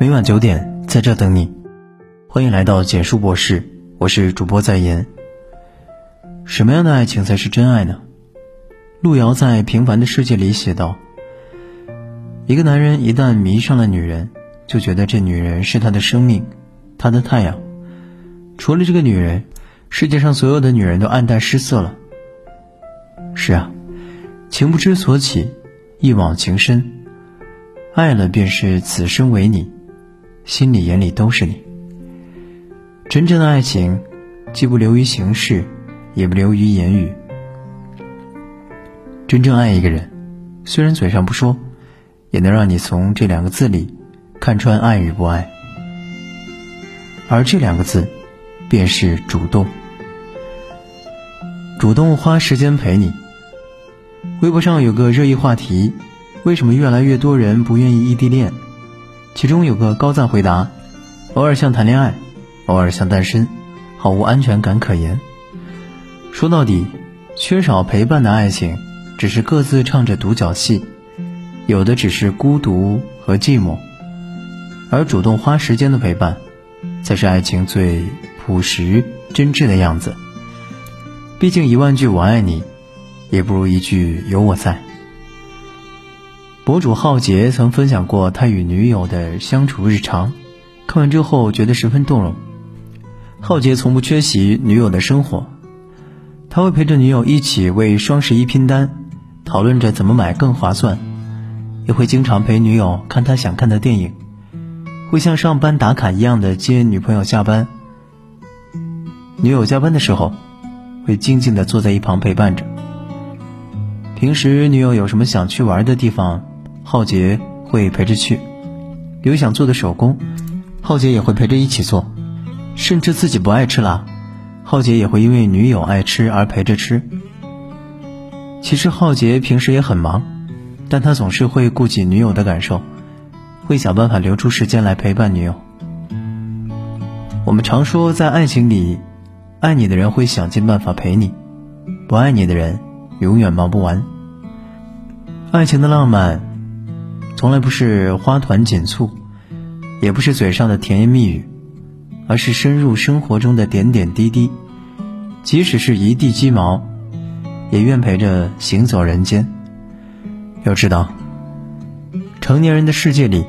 每晚九点，在这等你。欢迎来到简述博士，我是主播在言。什么样的爱情才是真爱呢？路遥在《平凡的世界》里写道：“一个男人一旦迷上了女人，就觉得这女人是他的生命，他的太阳。除了这个女人，世界上所有的女人都黯淡失色了。”是啊，情不知所起，一往情深，爱了便是此生为你，心里眼里都是你。真正的爱情，既不流于形式，也不流于言语。真正爱一个人，虽然嘴上不说，也能让你从这两个字里看穿爱与不爱。而这两个字，便是主动。主动花时间陪你。微博上有个热议话题：为什么越来越多人不愿意异地恋？其中有个高赞回答：偶尔像谈恋爱。偶尔像单身，毫无安全感可言。说到底，缺少陪伴的爱情，只是各自唱着独角戏，有的只是孤独和寂寞。而主动花时间的陪伴，才是爱情最朴实真挚的样子。毕竟一万句我爱你，也不如一句有我在。博主浩杰曾分享过他与女友的相处日常，看完之后觉得十分动容。浩杰从不缺席女友的生活，他会陪着女友一起为双十一拼单，讨论着怎么买更划算，也会经常陪女友看她想看的电影，会像上班打卡一样的接女朋友下班。女友加班的时候，会静静的坐在一旁陪伴着。平时女友有什么想去玩的地方，浩杰会陪着去；有想做的手工，浩杰也会陪着一起做。甚至自己不爱吃辣，浩杰也会因为女友爱吃而陪着吃。其实浩杰平时也很忙，但他总是会顾及女友的感受，会想办法留出时间来陪伴女友。我们常说，在爱情里，爱你的人会想尽办法陪你，不爱你的人永远忙不完。爱情的浪漫，从来不是花团锦簇，也不是嘴上的甜言蜜语。而是深入生活中的点点滴滴，即使是一地鸡毛，也愿陪着行走人间。要知道，成年人的世界里，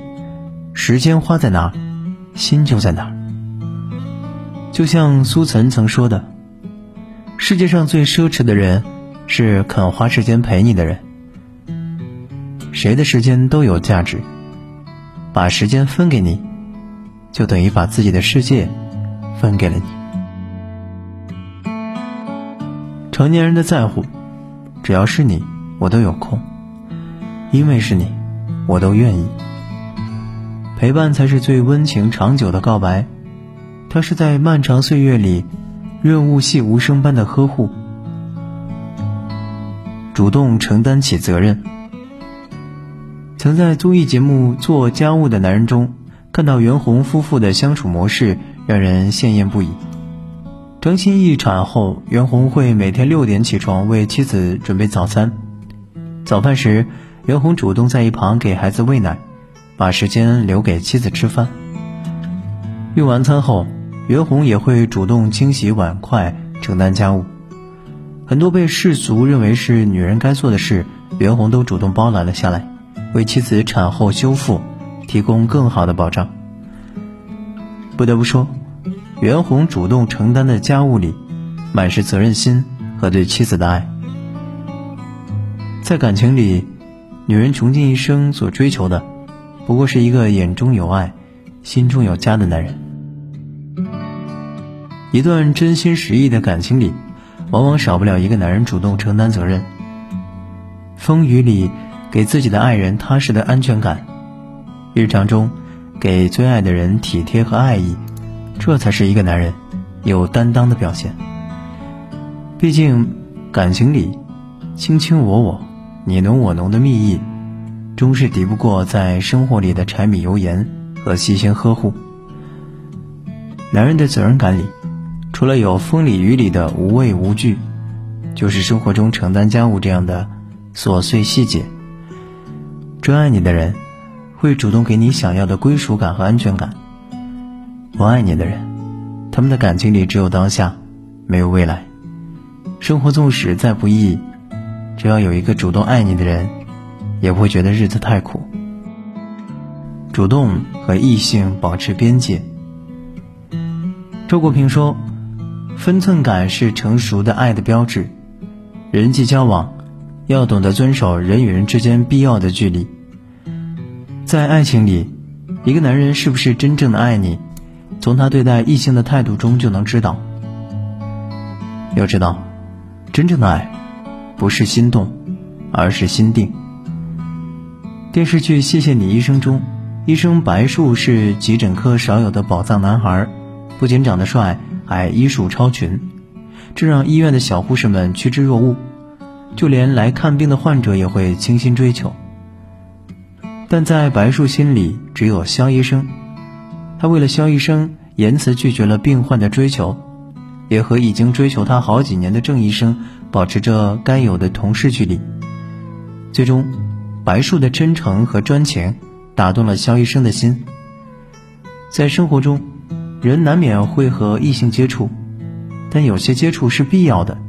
时间花在哪，心就在哪。就像苏岑曾说的：“世界上最奢侈的人，是肯花时间陪你的人。”谁的时间都有价值，把时间分给你。就等于把自己的世界分给了你。成年人的在乎，只要是你，我都有空；因为是你，我都愿意。陪伴才是最温情长久的告白，它是在漫长岁月里润物细无声般的呵护，主动承担起责任。曾在综艺节目《做家务的男人》中。看到袁弘夫妇的相处模式，让人羡艳不已。张歆艺产后，袁弘会每天六点起床为妻子准备早餐。早饭时，袁弘主动在一旁给孩子喂奶，把时间留给妻子吃饭。用完餐后，袁弘也会主动清洗碗筷，承担家务。很多被世俗认为是女人该做的事，袁弘都主动包揽了下来，为妻子产后修复。提供更好的保障。不得不说，袁弘主动承担的家务里，满是责任心和对妻子的爱。在感情里，女人穷尽一生所追求的，不过是一个眼中有爱、心中有家的男人。一段真心实意的感情里，往往少不了一个男人主动承担责任。风雨里，给自己的爱人踏实的安全感。日常中，给最爱的人体贴和爱意，这才是一个男人有担当的表现。毕竟，感情里卿卿我我、你侬我侬的蜜意，终是敌不过在生活里的柴米油盐和细心呵护。男人的责任感里，除了有风里雨里的无畏无惧，就是生活中承担家务这样的琐碎细节。真爱你的人。会主动给你想要的归属感和安全感。不爱你的人，他们的感情里只有当下，没有未来。生活纵使再不易，只要有一个主动爱你的人，也不会觉得日子太苦。主动和异性保持边界。周国平说：“分寸感是成熟的爱的标志。人际交往要懂得遵守人与人之间必要的距离。在爱情里，一个男人是不是真正的爱你，从他对待异性的态度中就能知道。要知道。”真正的爱，不是心动，而是心定。电视剧《谢谢你医生》中，医生白树是急诊科少有的宝藏男孩，不仅长得帅，还医术超群，这让医院的小护士们趋之若鹜，就连来看病的患者也会倾心追求。但在白树心里，只有肖医生，他为了肖医生，言辞拒绝了病患的追求。也和已经追求他好几年的郑医生保持着该有的同事距离。最终，白树的真诚和专情打动了肖医生的心。在生活中，人难免会和异性接触，但有些接触是必要的，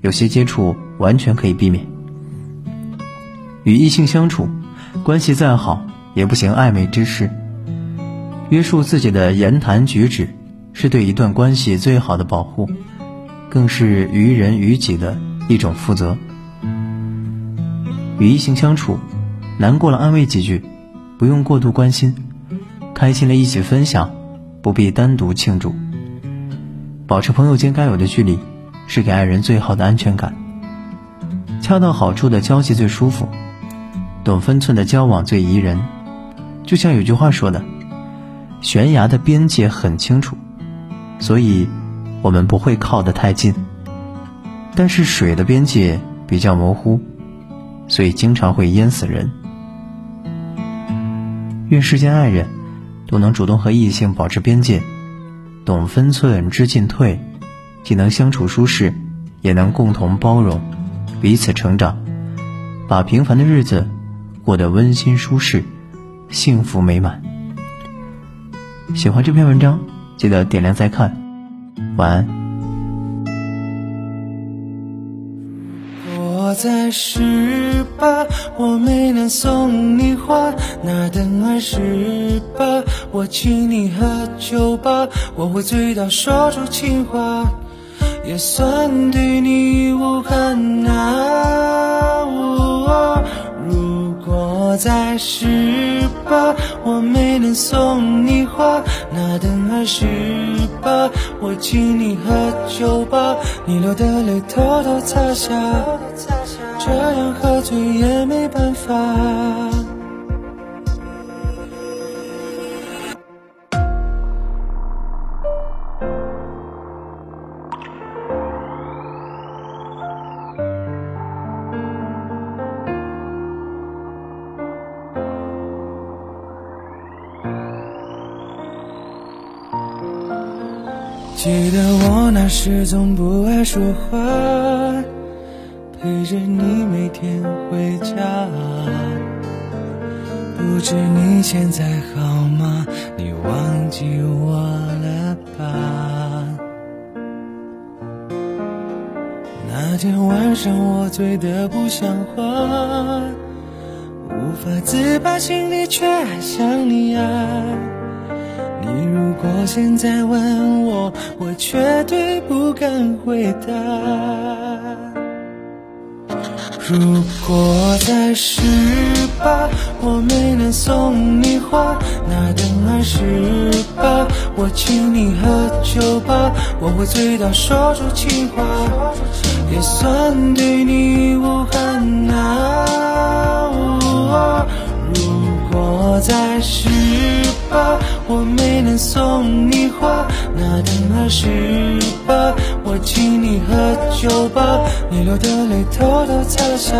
有些接触完全可以避免。与异性相处，关系再好也不行暧昧之事。约束自己的言谈举止。是对一段关系最好的保护，更是于人于己的一种负责。与异性相处，难过了安慰几句，不用过度关心；开心了一起分享，不必单独庆祝。保持朋友间该有的距离，是给爱人最好的安全感。恰到好处的交际最舒服，懂分寸的交往最宜人。就像有句话说的：“悬崖的边界很清楚。”所以，我们不会靠得太近。但是水的边界比较模糊，所以经常会淹死人。愿世间爱人，都能主动和异性保持边界，懂分寸知进退，既能相处舒适，也能共同包容，彼此成长，把平凡的日子过得温馨舒适，幸福美满。喜欢这篇文章。记得点亮再看，晚安。我在十八，我没能送你花，那等二十八，我请你喝酒吧，我会醉到说出情话，也算对你无憾啊。在十八，我没能送你花，那等二十八，我请你喝酒吧，你流的泪偷偷擦下，这样喝醉也没办法。记得我那时总不爱说话，陪着你每天回家。不知你现在好吗？你忘记我了吧？那天晚上我醉得不像话，无法自拔，心里却还想你啊。你如果现在问我，我绝对不敢回答。如果在十八，我没能送你花，那等二十八，我请你喝酒吧，我会醉到说出情话，也算对你无憾啊。如果在十我没能送你花，那等二十八，我请你喝酒吧，你流的泪偷偷擦下，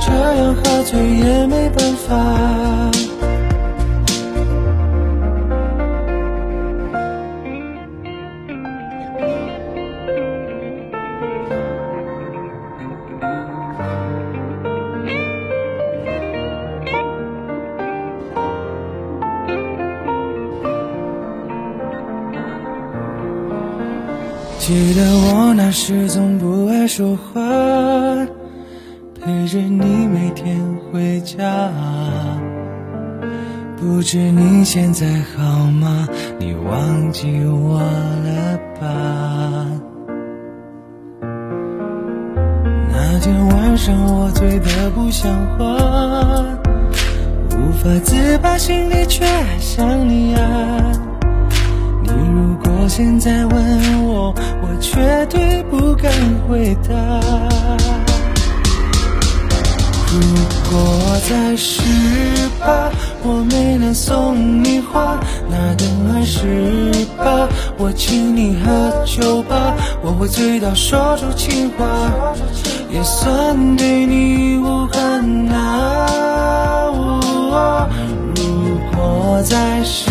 这样喝醉也没办法。记得我那时总不爱说话，陪着你每天回家。不知你现在好吗？你忘记我了吧？那天晚上我醉得不像话，无法自拔，心里却想你啊。你如果现在问我，我绝对不敢回答。如果在十八，我没能送你花，那等二十八，我请你喝酒吧，我会醉到说出情话，也算对你无憾啊。如果在十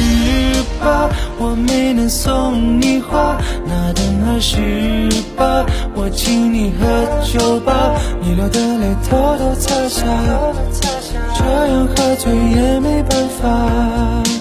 八，我没能送你花，那等二十八，我请你喝酒吧，你流的泪偷偷擦下，这样喝醉也没办法。